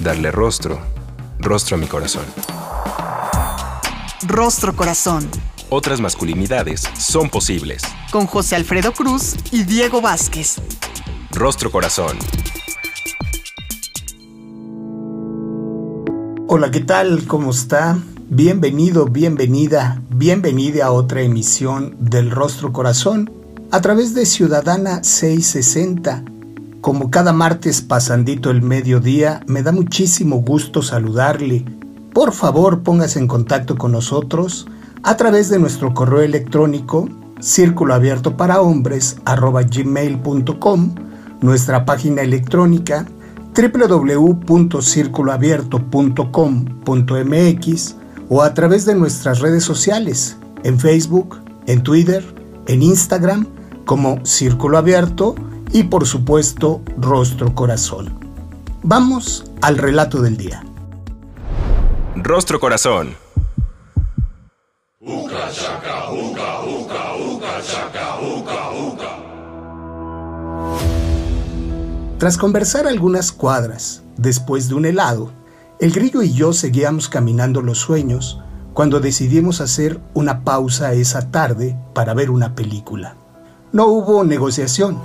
Darle rostro, rostro a mi corazón. Rostro Corazón. Otras masculinidades son posibles. Con José Alfredo Cruz y Diego Vázquez. Rostro Corazón. Hola, ¿qué tal? ¿Cómo está? Bienvenido, bienvenida, bienvenida a otra emisión del Rostro Corazón a través de Ciudadana 660. Como cada martes pasandito el mediodía, me da muchísimo gusto saludarle. Por favor, póngase en contacto con nosotros a través de nuestro correo electrónico círculo abierto para hombres gmail.com, nuestra página electrónica www.circuloabierto.com.mx o a través de nuestras redes sociales, en Facebook, en Twitter, en Instagram, como Círculo Abierto y por supuesto Rostro Corazón. Vamos al relato del día. Rostro Corazón. Tras conversar algunas cuadras, después de un helado, el grillo y yo seguíamos caminando los sueños cuando decidimos hacer una pausa esa tarde para ver una película. No hubo negociación.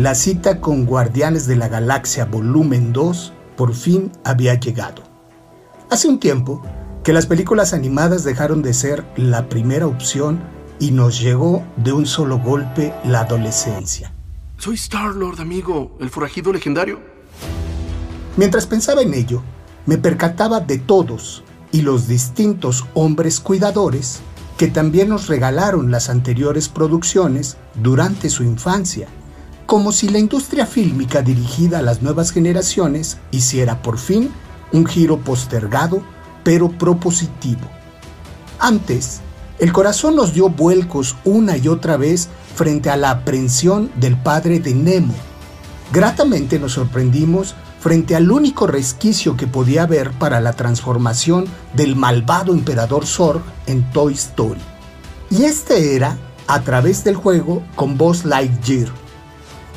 La cita con Guardianes de la Galaxia Volumen 2 por fin había llegado. Hace un tiempo que las películas animadas dejaron de ser la primera opción y nos llegó de un solo golpe la adolescencia. Soy Star-Lord, amigo, el forajido legendario. Mientras pensaba en ello, me percataba de todos y los distintos hombres cuidadores que también nos regalaron las anteriores producciones durante su infancia, como si la industria fílmica dirigida a las nuevas generaciones hiciera por fin un giro postergado pero propositivo. Antes, el corazón nos dio vuelcos una y otra vez frente a la aprehensión del padre de Nemo. Gratamente nos sorprendimos frente al único resquicio que podía haber para la transformación del malvado emperador Zorg en Toy Story. Y este era a través del juego con Buzz Lightyear.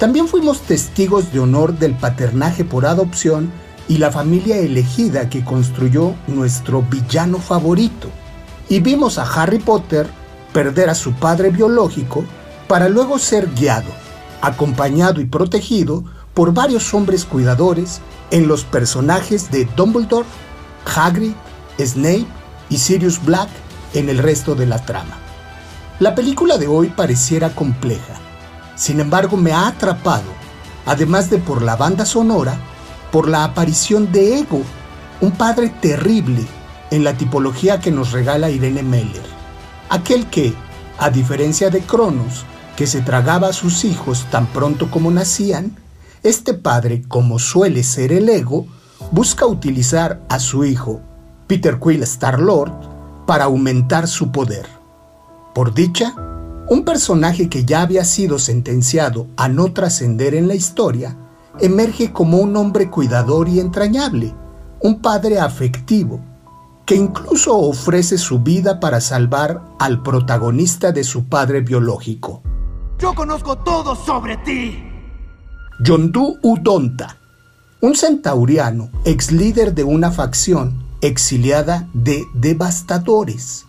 También fuimos testigos de honor del paternaje por adopción y la familia elegida que construyó nuestro villano favorito. Y vimos a Harry Potter perder a su padre biológico para luego ser guiado, acompañado y protegido por varios hombres cuidadores en los personajes de Dumbledore, Hagrid, Snape y Sirius Black en el resto de la trama. La película de hoy pareciera compleja, sin embargo me ha atrapado, además de por la banda sonora, por la aparición de Ego, un padre terrible en la tipología que nos regala Irene Meller, aquel que, a diferencia de Cronos, que se tragaba a sus hijos tan pronto como nacían, este padre, como suele ser el ego, busca utilizar a su hijo, Peter Quill Star-Lord, para aumentar su poder. Por dicha, un personaje que ya había sido sentenciado a no trascender en la historia, emerge como un hombre cuidador y entrañable, un padre afectivo, que incluso ofrece su vida para salvar al protagonista de su padre biológico. Yo conozco todo sobre ti. Yondu Udonta, un centauriano, ex líder de una facción exiliada de devastadores.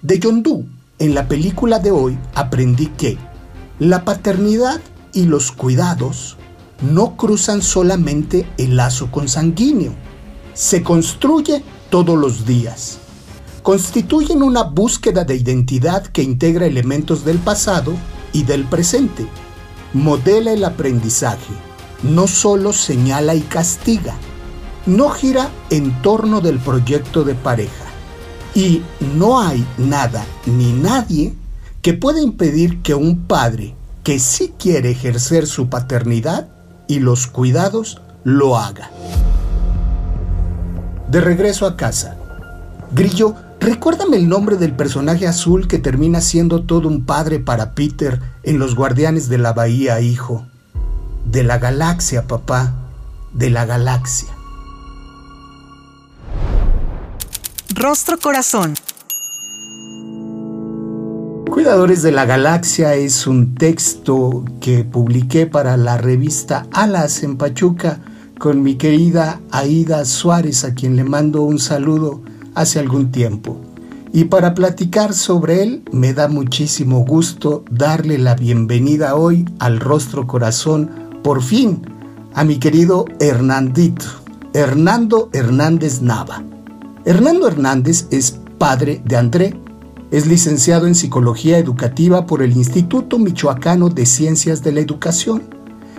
De Yondu, en la película de hoy aprendí que la paternidad y los cuidados no cruzan solamente el lazo consanguíneo, se construye todos los días. Constituyen una búsqueda de identidad que integra elementos del pasado y del presente. Modela el aprendizaje, no solo señala y castiga, no gira en torno del proyecto de pareja. Y no hay nada ni nadie que pueda impedir que un padre que sí quiere ejercer su paternidad y los cuidados lo haga. De regreso a casa. Grillo, recuérdame el nombre del personaje azul que termina siendo todo un padre para Peter en Los Guardianes de la Bahía, hijo. De la galaxia, papá. De la galaxia. Rostro Corazón. Cuidadores de la Galaxia es un texto que publiqué para la revista Alas en Pachuca con mi querida Aida Suárez, a quien le mando un saludo hace algún tiempo. Y para platicar sobre él, me da muchísimo gusto darle la bienvenida hoy al Rostro Corazón, por fin, a mi querido Hernandito, Hernando Hernández Nava. Hernando Hernández es padre de André, es licenciado en Psicología Educativa por el Instituto Michoacano de Ciencias de la Educación,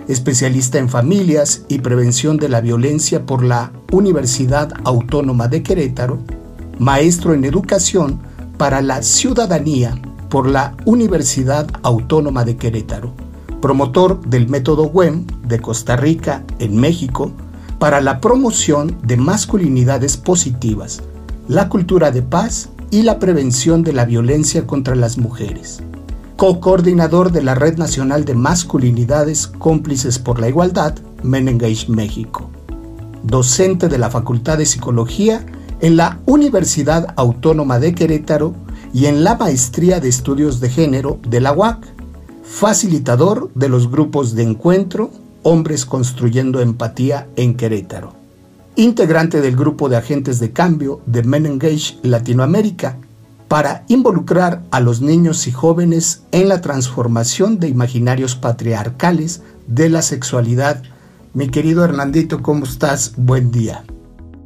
especialista en familias y prevención de la violencia por la Universidad Autónoma de Querétaro, maestro en educación para la ciudadanía por la Universidad Autónoma de Querétaro, promotor del método WEM de Costa Rica en México para la promoción de masculinidades positivas, la cultura de paz y la prevención de la violencia contra las mujeres. Co-coordinador de la Red Nacional de Masculinidades Cómplices por la Igualdad, Menengage México. Docente de la Facultad de Psicología en la Universidad Autónoma de Querétaro y en la Maestría de Estudios de Género de la UAC. Facilitador de los grupos de encuentro Hombres Construyendo Empatía en Querétaro integrante del grupo de agentes de cambio de Men Engage Latinoamérica, para involucrar a los niños y jóvenes en la transformación de imaginarios patriarcales de la sexualidad. Mi querido Hernandito, ¿cómo estás? Buen día.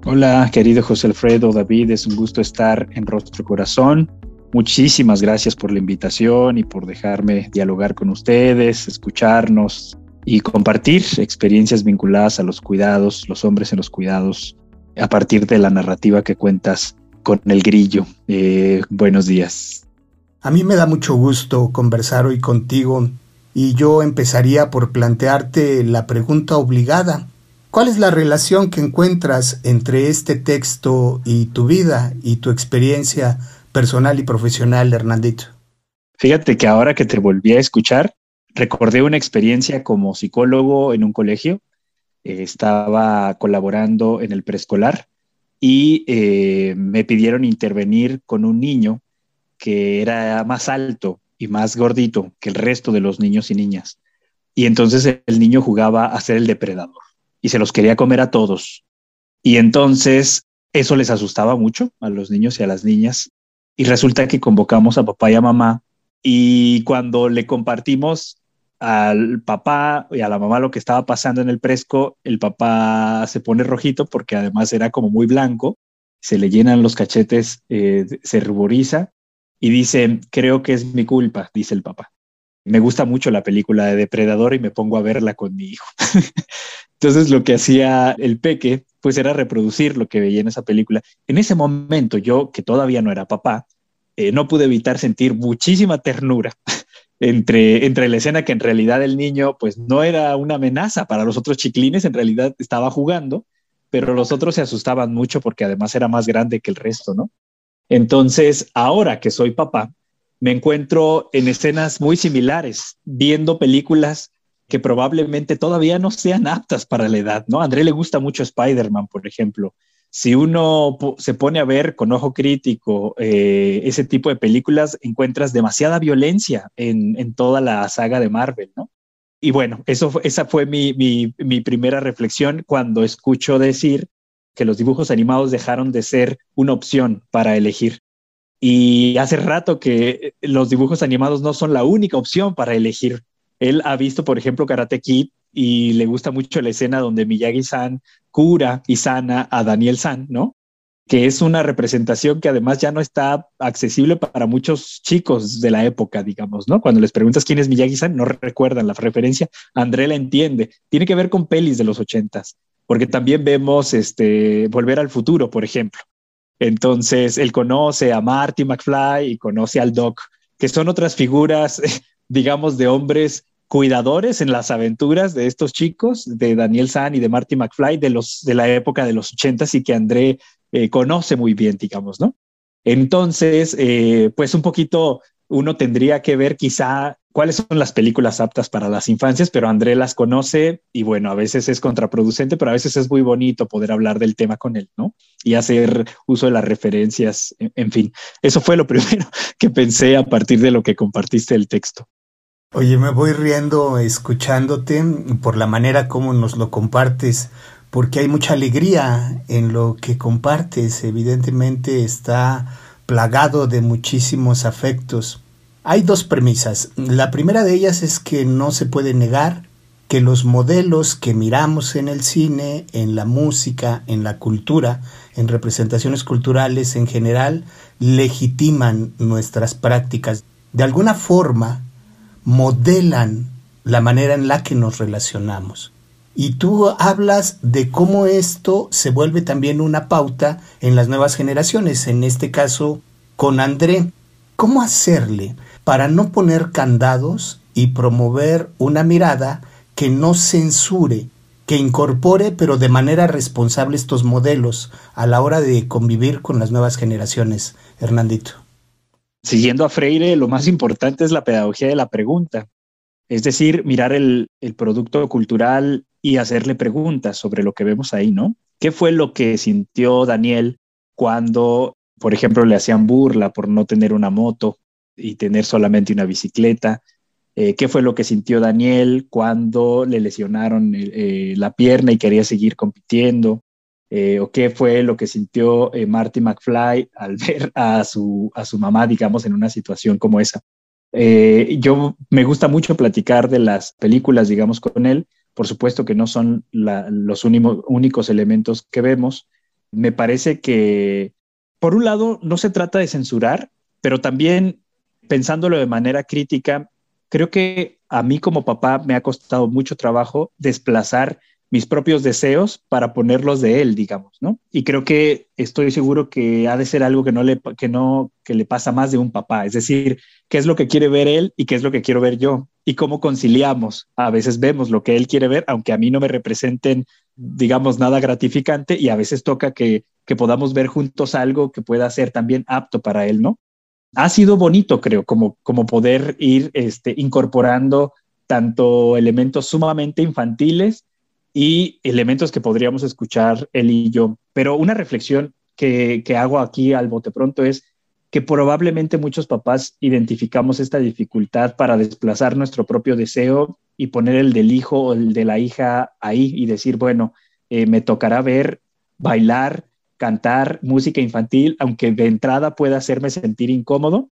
Hola, querido José Alfredo, David, es un gusto estar en Rostro Corazón. Muchísimas gracias por la invitación y por dejarme dialogar con ustedes, escucharnos, y compartir experiencias vinculadas a los cuidados, los hombres en los cuidados, a partir de la narrativa que cuentas con el grillo. Eh, buenos días. A mí me da mucho gusto conversar hoy contigo y yo empezaría por plantearte la pregunta obligada. ¿Cuál es la relación que encuentras entre este texto y tu vida y tu experiencia personal y profesional, Hernandito? Fíjate que ahora que te volví a escuchar, recordé una experiencia como psicólogo en un colegio. Eh, estaba colaborando en el preescolar y eh, me pidieron intervenir con un niño que era más alto y más gordito que el resto de los niños y niñas. Y entonces el niño jugaba a ser el depredador y se los quería comer a todos. Y entonces eso les asustaba mucho a los niños y a las niñas. Y resulta que convocamos a papá y a mamá y cuando le compartimos al papá y a la mamá lo que estaba pasando en el presco, el papá se pone rojito porque además era como muy blanco, se le llenan los cachetes, eh, se ruboriza y dice, creo que es mi culpa, dice el papá. Me gusta mucho la película de Depredador y me pongo a verla con mi hijo. Entonces lo que hacía el peque, pues era reproducir lo que veía en esa película. En ese momento yo, que todavía no era papá, eh, no pude evitar sentir muchísima ternura entre, entre la escena que en realidad el niño pues no era una amenaza para los otros chiquilines, en realidad estaba jugando, pero los otros se asustaban mucho porque además era más grande que el resto, ¿no? Entonces, ahora que soy papá, me encuentro en escenas muy similares, viendo películas que probablemente todavía no sean aptas para la edad, ¿no? A André le gusta mucho Spider-Man, por ejemplo, si uno se pone a ver con ojo crítico eh, ese tipo de películas, encuentras demasiada violencia en, toda la saga de Marvel, ¿no? Y bueno, eso, esa fue mi, mi primera reflexión cuando escucho decir que los dibujos animados dejaron de ser una opción para elegir. Y hace rato que los dibujos animados no son la única opción para elegir. Él ha visto, por ejemplo, Karate Kid y le gusta mucho la escena donde Miyagi-san cura y sana a Daniel-san, ¿no? Que es una representación que además ya no está accesible para muchos chicos de la época, digamos, ¿no? Cuando les preguntas quién es Miyagi-san, no recuerdan la referencia. André la entiende. Tiene que ver con pelis de los ochentas, porque también vemos este, Volver al Futuro, por ejemplo. Entonces, él conoce a Marty McFly y conoce al Doc, que son otras figuras, digamos, de hombres cuidadores en las aventuras de estos chicos, de Daniel San y de Marty McFly, de, los, de la época de los ochentas y que André eh, conoce muy bien, digamos, ¿no? Entonces, eh, pues un poquito uno tendría que ver quizá cuáles son las películas aptas para las infancias, pero André las conoce y bueno, a veces es contraproducente, pero a veces es muy bonito poder hablar del tema con él, ¿no? Y hacer uso de las referencias, en, fin. Eso fue lo primero que pensé a partir de lo que compartiste el texto. Oye, me voy riendo escuchándote por la manera como nos lo compartes, porque hay mucha alegría en lo que compartes. Evidentemente está plagado de muchísimos afectos. Hay dos premisas. La primera de ellas es que no se puede negar que los modelos que miramos en el cine, en la música, en la cultura, en representaciones culturales en general, legitiman nuestras prácticas. De alguna forma, modelan la manera en la que nos relacionamos. Y tú hablas de cómo esto se vuelve también una pauta en las nuevas generaciones, en este caso con André. ¿Cómo hacerle para no poner candados y promover una mirada que no censure, que incorpore pero de manera responsable estos modelos a la hora de convivir con las nuevas generaciones, Hernandito? Siguiendo a Freire, lo más importante es la pedagogía de la pregunta. Es decir, mirar el, producto cultural y hacerle preguntas sobre lo que vemos ahí, ¿no? ¿Qué fue lo que sintió Daniel cuando, por ejemplo, le hacían burla por no tener una moto y tener solamente una bicicleta? Eh, ¿Qué fue lo que sintió Daniel cuando le lesionaron eh, eh, la pierna y quería seguir compitiendo? ¿O qué fue lo que sintió Marty McFly al ver a su, a su mamá, digamos, en una situación como esa? Eh, yo me gusta mucho platicar de las películas, digamos, con él. Por supuesto que no son los únicos elementos que vemos. Me parece que, por un lado, no se trata de censurar, pero también pensándolo de manera crítica, creo que a mí como papá me ha costado mucho trabajo desplazar mis propios deseos para ponerlos de él, digamos, ¿no? Y creo que estoy seguro que ha de ser algo que no le, que no, que le pasa más de un papá, es decir, qué es lo que quiere ver él y qué es lo que quiero ver yo y cómo conciliamos. A veces vemos lo que él quiere ver, aunque a mí no me representen, digamos, nada gratificante y a veces toca que, que podamos ver juntos algo que pueda ser también apto para él, ¿no? Ha sido bonito, creo, como, como poder ir este, incorporando tanto elementos sumamente infantiles y elementos que podríamos escuchar él y yo. Pero una reflexión que, que hago aquí al bote pronto es que probablemente muchos papás identificamos esta dificultad para desplazar nuestro propio deseo y poner el del hijo o el de la hija ahí y decir, bueno, eh, me tocará ver, bailar, cantar música infantil, aunque de entrada pueda hacerme sentir incómodo,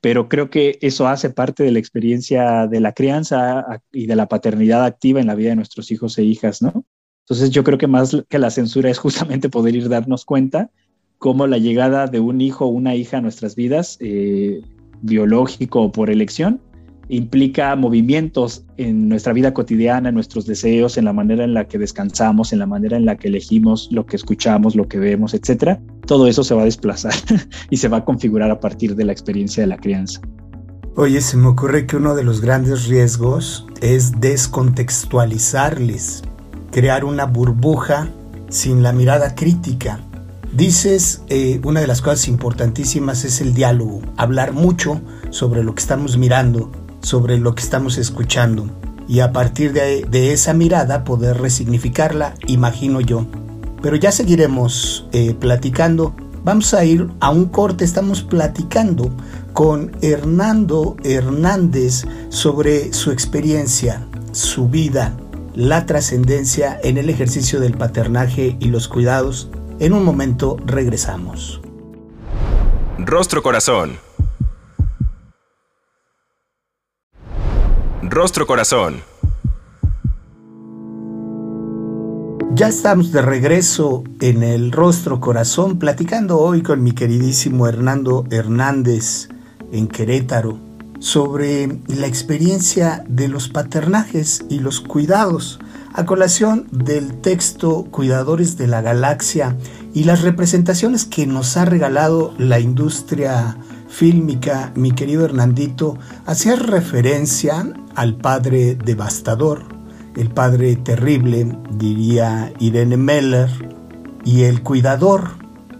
pero creo que eso hace parte de la experiencia de la crianza y de la paternidad activa en la vida de nuestros hijos e hijas, ¿no? Entonces yo creo que más que la censura es justamente poder ir darnos cuenta cómo la llegada de un hijo o una hija a nuestras vidas, eh, biológico o por elección, implica movimientos en nuestra vida cotidiana, en nuestros deseos, en la manera en la que descansamos, en la manera en la que elegimos lo que escuchamos, lo que vemos, etcétera. Todo eso se va a desplazar y se va a configurar a partir de la experiencia de la crianza. Oye, se me ocurre que uno de los grandes riesgos es descontextualizarles, crear una burbuja sin la mirada crítica. Dices, eh, una de las cosas importantísimas es el diálogo, hablar mucho sobre lo que estamos mirando, sobre lo que estamos escuchando y a partir de, esa mirada poder resignificarla, imagino yo. Pero ya seguiremos eh, platicando. Vamos a ir a un corte, estamos platicando con Hernando Hernández sobre su experiencia, su vida, la trascendencia en el ejercicio del paternaje y los cuidados. En un momento regresamos. Rostro Corazón Rostro Corazón. Ya estamos de regreso en el Rostro Corazón platicando hoy con mi queridísimo Hernando Hernández en Querétaro sobre la experiencia de los paternajes y los cuidados. A colación del texto Cuidadores de la Galaxia y las representaciones que nos ha regalado la industria fílmica, mi querido Hernandito, hacía referencia al padre devastador, el padre terrible, diría Irene Meller, y el cuidador,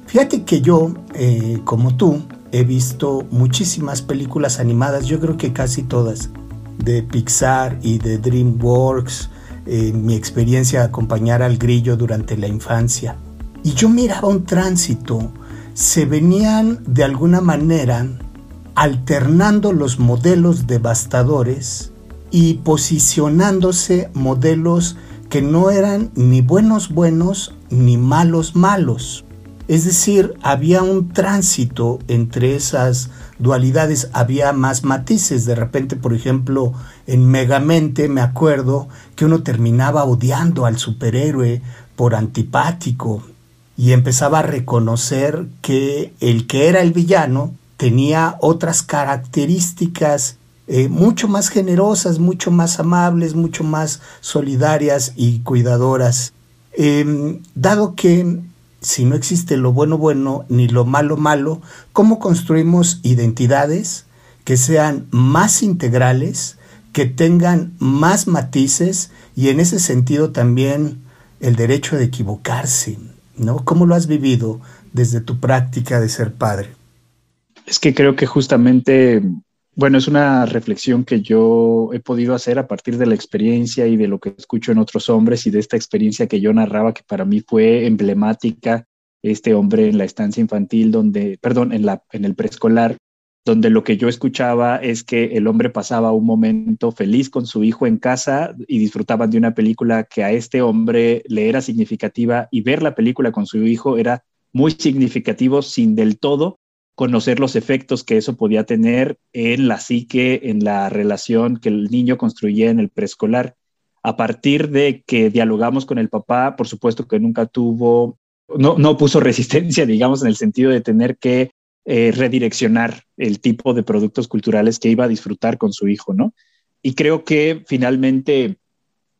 Fíjate que yo, eh, como tú, he visto muchísimas películas animadas, yo creo que casi todas, de Pixar y de DreamWorks, en mi experiencia de acompañar al grillo durante la infancia. Y yo miraba un tránsito, se venían de alguna manera alternando los modelos devastadores y posicionándose modelos que no eran ni buenos buenos ni malos malos. Es decir, había un tránsito entre esas dualidades, había más matices. De repente, por ejemplo, en Megamente me acuerdo que uno terminaba odiando al superhéroe por antipático y empezaba a reconocer que el que era el villano tenía otras características eh, mucho más generosas, mucho más amables, mucho más solidarias y cuidadoras. Em, dado que si no existe lo bueno bueno ni lo malo malo, ¿cómo construimos identidades que sean más integrales, que tengan más matices y en ese sentido también el derecho de equivocarse? ¿no? ¿Cómo lo has vivido desde tu práctica de ser padre? Es que creo que justamente, bueno, es una reflexión que yo he podido hacer a partir de la experiencia y de lo que escucho en otros hombres y de esta experiencia que yo narraba que para mí fue emblemática, este hombre en la estancia infantil donde, perdón, en, la, en el preescolar, donde lo que yo escuchaba es que el hombre pasaba un momento feliz con su hijo en casa y disfrutaban de una película que a este hombre le era significativa y ver la película con su hijo era muy significativo sin del todo conocer los efectos que eso podía tener en la psique, en la relación que el niño construía en el preescolar. A partir de que dialogamos con el papá, por supuesto que nunca tuvo, no, no puso resistencia, digamos, en el sentido de tener que eh, redireccionar el tipo de productos culturales que iba a disfrutar con su hijo, ¿no? Y creo que finalmente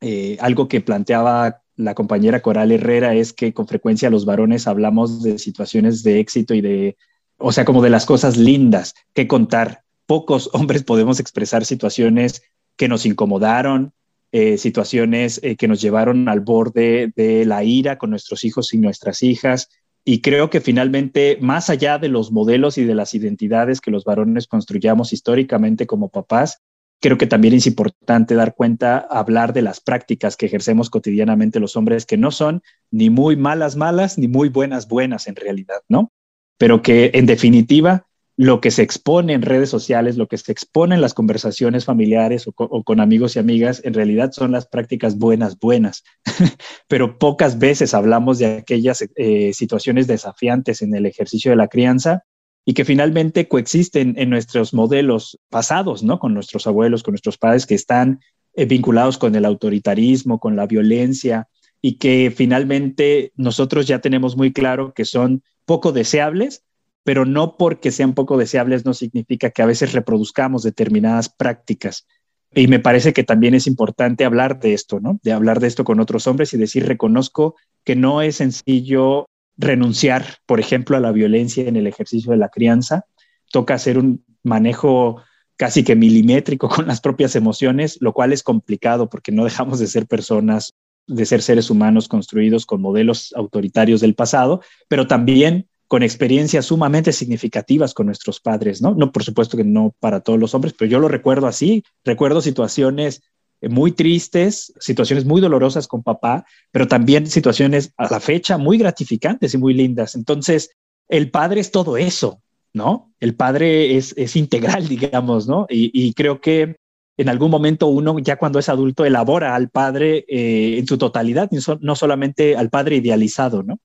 eh, algo que planteaba la compañera Coral Herrera es que con frecuencia los varones hablamos de situaciones de éxito y de o sea, como de las cosas lindas que contar. Pocos hombres podemos expresar situaciones que nos incomodaron, eh, situaciones eh, que nos llevaron al borde de la ira con nuestros hijos y nuestras hijas. Y creo que finalmente, más allá de los modelos y de las identidades que los varones construyamos históricamente como papás, creo que también es importante dar cuenta, hablar de las prácticas que ejercemos cotidianamente los hombres, que no son ni muy malas malas, ni muy buenas buenas en realidad, ¿no? Pero que en definitiva lo que se expone en redes sociales, lo que se expone en las conversaciones familiares o, con amigos y amigas, en realidad son las prácticas buenas, buenas, pero pocas veces hablamos de aquellas eh, situaciones desafiantes en el ejercicio de la crianza y que finalmente coexisten en nuestros modelos pasados, ¿no? Con nuestros abuelos, con nuestros padres que están eh, vinculados con el autoritarismo, con la violencia y que finalmente nosotros ya tenemos muy claro que son poco deseables, pero no porque sean poco deseables no significa que a veces reproduzcamos determinadas prácticas. Y me parece que también es importante hablar de esto, ¿no? De hablar de esto con otros hombres y decir, reconozco que no es sencillo renunciar, por ejemplo, a la violencia en el ejercicio de la crianza. Toca hacer un manejo casi que milimétrico con las propias emociones, lo cual es complicado porque no dejamos de ser personas de ser seres humanos construidos con modelos autoritarios del pasado, pero también con experiencias sumamente significativas con nuestros padres, ¿no? No, por supuesto que no para todos los hombres, pero yo lo recuerdo así, recuerdo situaciones eh, muy tristes, situaciones muy dolorosas con papá, pero también situaciones a la fecha muy gratificantes y muy lindas. Entonces, el padre es todo eso, ¿no? El padre es, es integral, digamos, ¿no? Y, y creo que en algún momento uno ya cuando es adulto elabora al padre eh, en su totalidad, no solamente al padre idealizado, ¿no?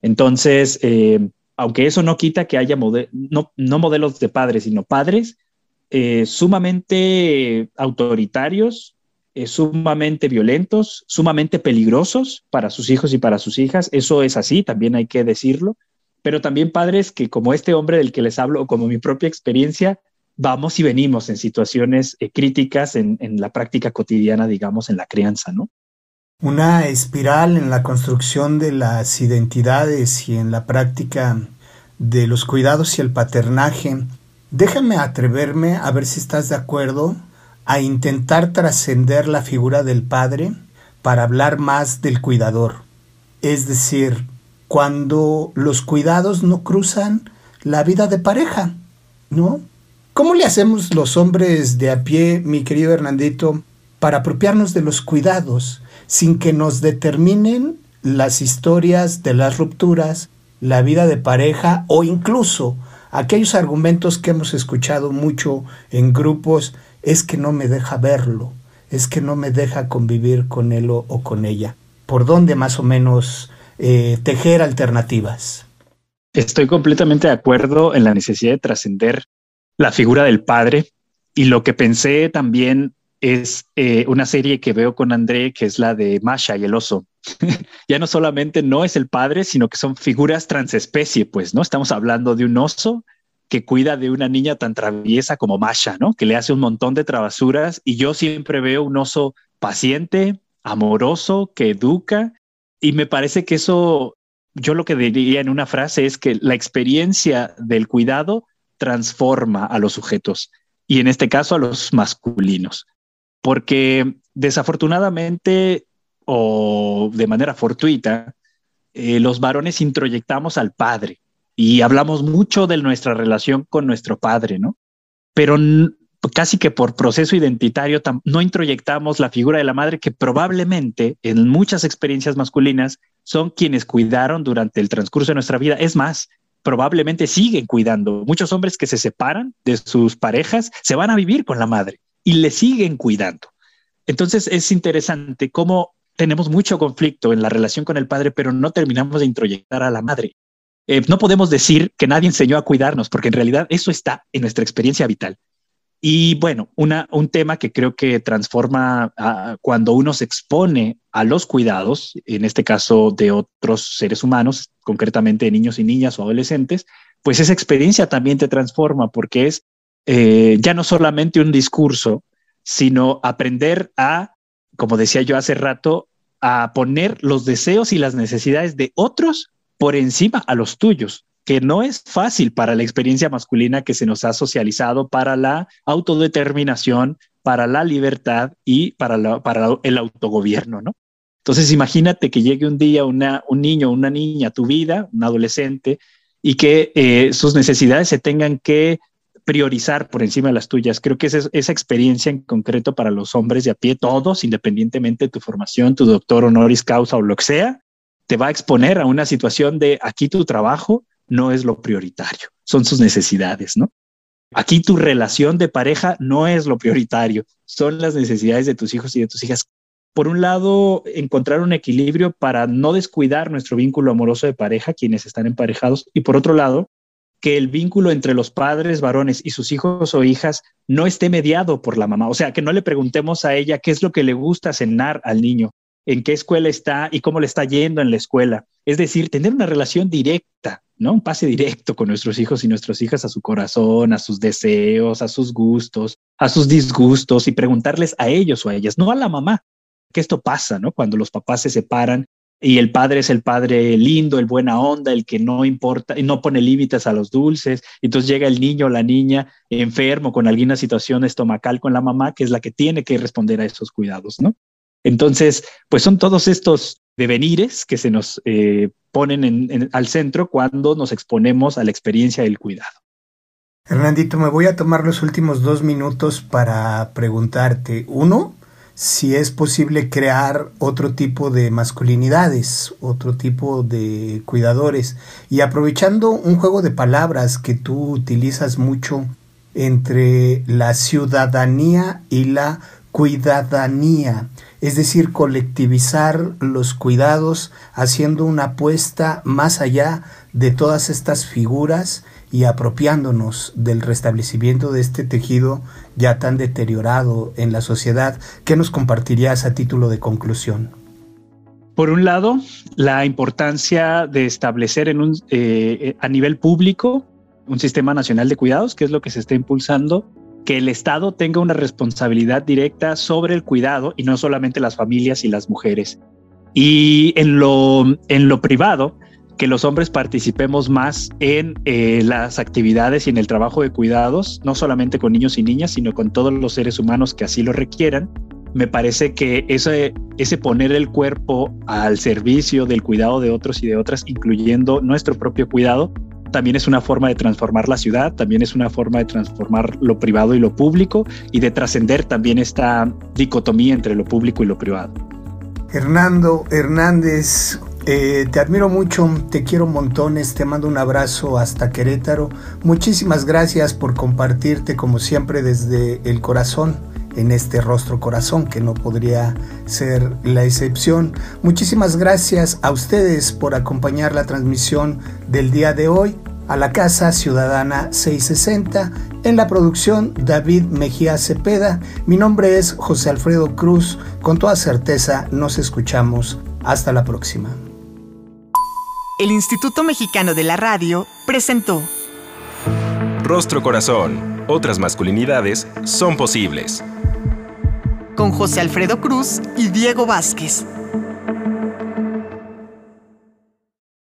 Entonces, eh, aunque eso no quita que haya no, modelos de padres, sino padres eh, sumamente autoritarios, sumamente violentos, sumamente peligrosos para sus hijos y para sus hijas, eso es así, también hay que decirlo, pero también padres que como este hombre del que les hablo, o como mi propia experiencia, vamos y venimos en situaciones eh, críticas en, en, la práctica cotidiana, digamos, en la crianza, ¿no? Una espiral en la construcción de las identidades y en la práctica de los cuidados y el paternaje. Déjame atreverme a ver si estás de acuerdo a intentar trascender la figura del padre para hablar más del cuidador. Es decir, cuando los cuidados no cruzan la vida de pareja, ¿no? ¿Cómo le hacemos los hombres de a pie, mi querido Hernandito, para apropiarnos de los cuidados sin que nos determinen las historias de las rupturas, la vida de pareja o incluso aquellos argumentos que hemos escuchado mucho en grupos es que no me deja verlo, es que no me deja convivir con él o, con ella. ¿Por dónde más o menos eh, tejer alternativas? Estoy completamente de acuerdo en la necesidad de trascender la figura del padre y lo que pensé también es eh, una serie que veo con André, que es la de Masha y el oso. ya no solamente no es el padre, sino que son figuras transespecie, pues, ¿no? Estamos hablando de un oso que cuida de una niña tan traviesa como Masha, ¿no? Que le hace un montón de travesuras y yo siempre veo un oso paciente, amoroso, que educa y me parece que eso, yo lo que diría en una frase es que la experiencia del cuidado transforma a los sujetos y en este caso a los masculinos porque desafortunadamente o de manera fortuita, eh, los varones introyectamos al padre y hablamos mucho de nuestra relación con nuestro padre, ¿no? Pero casi que por proceso identitario no introyectamos la figura de la madre que probablemente en muchas experiencias masculinas son quienes cuidaron durante el transcurso de nuestra vida. Es más, probablemente siguen cuidando. Muchos hombres que se separan de sus parejas se van a vivir con la madre y le siguen cuidando. Entonces es interesante cómo tenemos mucho conflicto en la relación con el padre, pero no terminamos de introyectar a la madre. Eh, no podemos decir que nadie enseñó a cuidarnos, porque en realidad eso está en nuestra experiencia vital. Y bueno, un tema que creo que transforma cuando uno se expone a los cuidados, en este caso de otros seres humanos, concretamente de niños y niñas o adolescentes, pues esa experiencia también te transforma porque es eh, ya no solamente un discurso, sino aprender a, como decía yo hace rato, a poner los deseos y las necesidades de otros por encima a los tuyos, que no es fácil para la experiencia masculina que se nos ha socializado para la autodeterminación, para la libertad y para, para el autogobierno, ¿no? Entonces imagínate que llegue un día una, un niño una niña a tu vida, un adolescente, y que eh, sus necesidades se tengan que priorizar por encima de las tuyas. Creo que esa, esa experiencia en concreto para los hombres de a pie, todos, independientemente de tu formación, tu doctor honoris causa o lo que sea, te va a exponer a una situación de aquí tu trabajo no es lo prioritario, son sus necesidades, ¿no? Aquí tu relación de pareja no es lo prioritario, son las necesidades de tus hijos y de tus hijas. Por un lado, encontrar un equilibrio para no descuidar nuestro vínculo amoroso de pareja, quienes están emparejados, y por otro lado, que el vínculo entre los padres varones y sus hijos o hijas no esté mediado por la mamá. O sea, que no le preguntemos a ella qué es lo que le gusta cenar al niño, en qué escuela está y cómo le está yendo en la escuela. Es decir, tener una relación directa, Un pase directo con nuestros hijos y nuestras hijas a su corazón, a sus deseos, a sus gustos, a sus disgustos y preguntarles a ellos o a ellas, no a la mamá. Que esto pasa, ¿no? Cuando los papás se separan y el padre es el padre lindo, el buena onda, el que no importa y no pone límites a los dulces. Entonces llega el niño o la niña enfermo con alguna situación estomacal con la mamá, que es la que tiene que responder a esos cuidados, ¿no? Entonces, pues son todos estos devenires que se nos eh, ponen al centro cuando nos exponemos a la experiencia del cuidado. Hernandito, me voy a tomar los últimos dos minutos para preguntarte, uno, si es posible crear otro tipo de masculinidades, otro tipo de cuidadores. Y aprovechando un juego de palabras que tú utilizas mucho entre la ciudadanía y la cuidadanía, es decir, colectivizar los cuidados haciendo una apuesta más allá de todas estas figuras y apropiándonos del restablecimiento de este tejido ya tan deteriorado en la sociedad. ¿Qué nos compartirías a título de conclusión? Por un lado, la importancia de establecer eh, a nivel público un sistema nacional de cuidados, que es lo que se está impulsando, que el Estado tenga una responsabilidad directa sobre el cuidado y no solamente las familias y las mujeres. Y en lo, en lo privado, que los hombres participemos más en eh, las actividades y en el trabajo de cuidados, no solamente con niños y niñas, sino con todos los seres humanos que así lo requieran, me parece que ese, ese poner el cuerpo al servicio del cuidado de otros y de otras, incluyendo nuestro propio cuidado, también es una forma de transformar la ciudad, también es una forma de transformar lo privado y lo público y de trascender también esta dicotomía entre lo público y lo privado. Hernando Hernández, eh, te admiro mucho, te quiero montones, te mando un abrazo hasta Querétaro. Muchísimas gracias por compartirte como siempre desde el corazón en este rostro corazón que no podría ser la excepción. Muchísimas gracias a ustedes por acompañar la transmisión del día de hoy a la Casa Ciudadana 660 en la producción David Mejía Cepeda. Mi nombre es José Alfredo Cruz. Con toda certeza nos escuchamos. Hasta la próxima. El Instituto Mexicano de la Radio presentó Rostro Corazón. Otras masculinidades son posibles con José Alfredo Cruz y Diego Vázquez.